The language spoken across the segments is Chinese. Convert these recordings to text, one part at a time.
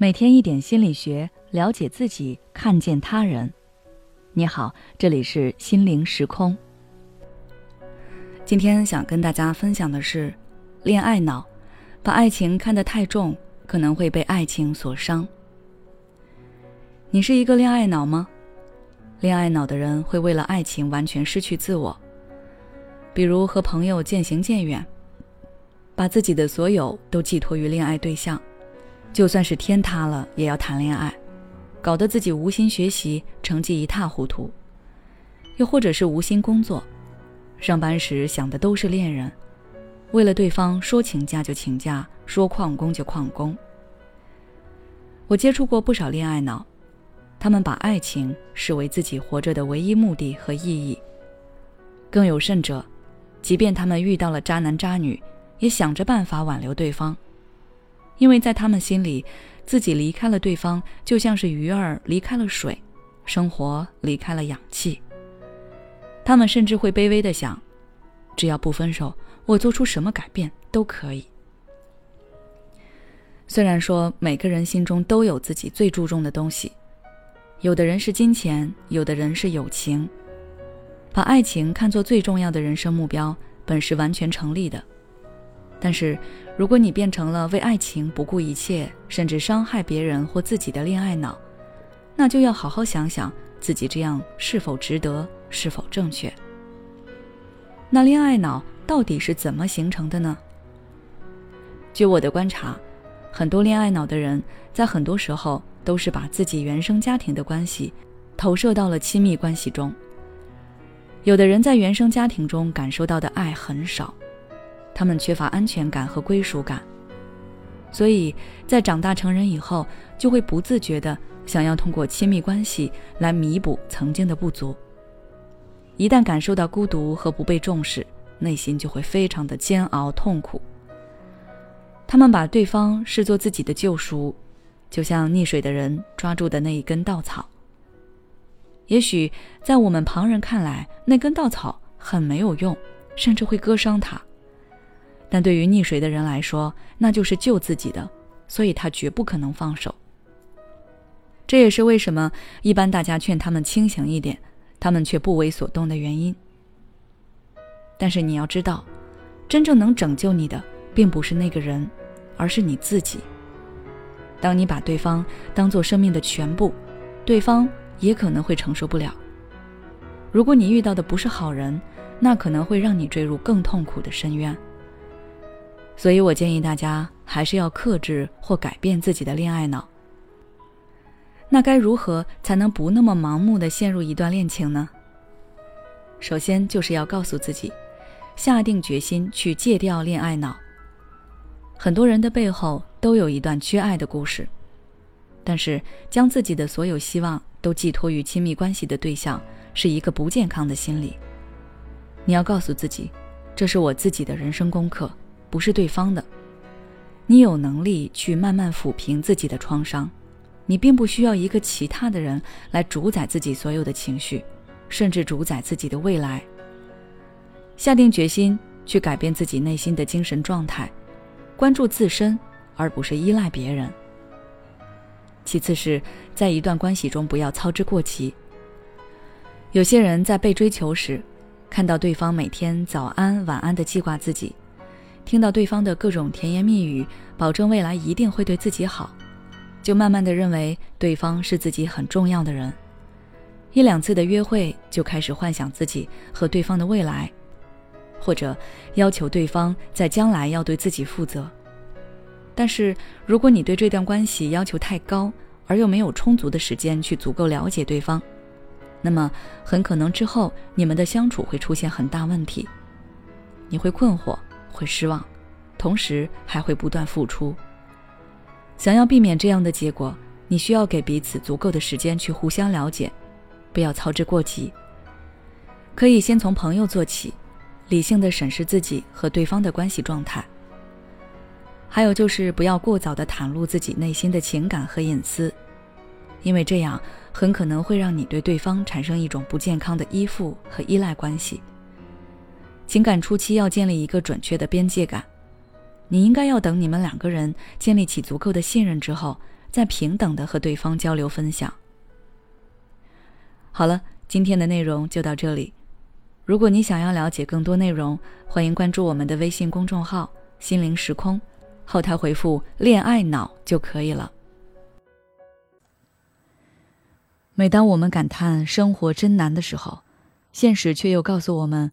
每天一点心理学，了解自己，看见他人。你好，这里是心灵时空。今天想跟大家分享的是，恋爱脑，把爱情看得太重，可能会被爱情所伤。你是一个恋爱脑吗？恋爱脑的人会为了爱情完全失去自我，比如和朋友渐行渐远，把自己的所有都寄托于恋爱对象。就算是天塌了，也要谈恋爱，搞得自己无心学习，成绩一塌糊涂；又或者是无心工作，上班时想的都是恋人，为了对方说请假就请假，说旷工就旷工。我接触过不少恋爱脑，他们把爱情视为自己活着的唯一目的和意义。更有甚者，即便他们遇到了渣男渣女，也想着办法挽留对方。因为在他们心里，自己离开了对方，就像是鱼儿离开了水，生活离开了氧气。他们甚至会卑微的想：只要不分手，我做出什么改变都可以。虽然说每个人心中都有自己最注重的东西，有的人是金钱，有的人是友情，把爱情看作最重要的人生目标，本是完全成立的。但是，如果你变成了为爱情不顾一切，甚至伤害别人或自己的恋爱脑，那就要好好想想自己这样是否值得，是否正确。那恋爱脑到底是怎么形成的呢？据我的观察，很多恋爱脑的人在很多时候都是把自己原生家庭的关系投射到了亲密关系中。有的人在原生家庭中感受到的爱很少。他们缺乏安全感和归属感，所以在长大成人以后，就会不自觉的想要通过亲密关系来弥补曾经的不足。一旦感受到孤独和不被重视，内心就会非常的煎熬痛苦。他们把对方视作自己的救赎，就像溺水的人抓住的那一根稻草。也许在我们旁人看来，那根稻草很没有用，甚至会割伤他。但对于溺水的人来说，那就是救自己的，所以他绝不可能放手。这也是为什么一般大家劝他们清醒一点，他们却不为所动的原因。但是你要知道，真正能拯救你的，并不是那个人，而是你自己。当你把对方当做生命的全部，对方也可能会承受不了。如果你遇到的不是好人，那可能会让你坠入更痛苦的深渊。所以我建议大家还是要克制或改变自己的恋爱脑。那该如何才能不那么盲目的陷入一段恋情呢？首先就是要告诉自己，下定决心去戒掉恋爱脑。很多人的背后都有一段缺爱的故事，但是将自己的所有希望都寄托于亲密关系的对象，是一个不健康的心理。你要告诉自己，这是我自己的人生功课。不是对方的，你有能力去慢慢抚平自己的创伤，你并不需要一个其他的人来主宰自己所有的情绪，甚至主宰自己的未来。下定决心去改变自己内心的精神状态，关注自身，而不是依赖别人。其次是在一段关系中不要操之过急。有些人在被追求时，看到对方每天早安晚安的记挂自己。听到对方的各种甜言蜜语，保证未来一定会对自己好，就慢慢的认为对方是自己很重要的人。一两次的约会就开始幻想自己和对方的未来，或者要求对方在将来要对自己负责。但是如果你对这段关系要求太高，而又没有充足的时间去足够了解对方，那么很可能之后你们的相处会出现很大问题，你会困惑。会失望，同时还会不断付出。想要避免这样的结果，你需要给彼此足够的时间去互相了解，不要操之过急。可以先从朋友做起，理性的审视自己和对方的关系状态。还有就是不要过早的袒露自己内心的情感和隐私，因为这样很可能会让你对对方产生一种不健康的依附和依赖关系。情感初期要建立一个准确的边界感，你应该要等你们两个人建立起足够的信任之后，再平等的和对方交流分享。好了，今天的内容就到这里。如果你想要了解更多内容，欢迎关注我们的微信公众号“心灵时空”，后台回复“恋爱脑”就可以了。每当我们感叹生活真难的时候，现实却又告诉我们，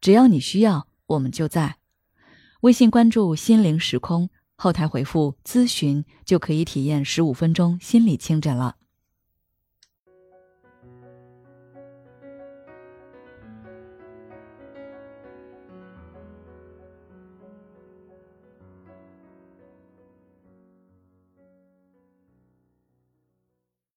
只要你需要，我们就在。微信关注“心灵时空”，后台回复“咨询”就可以体验十五分钟心理清诊了。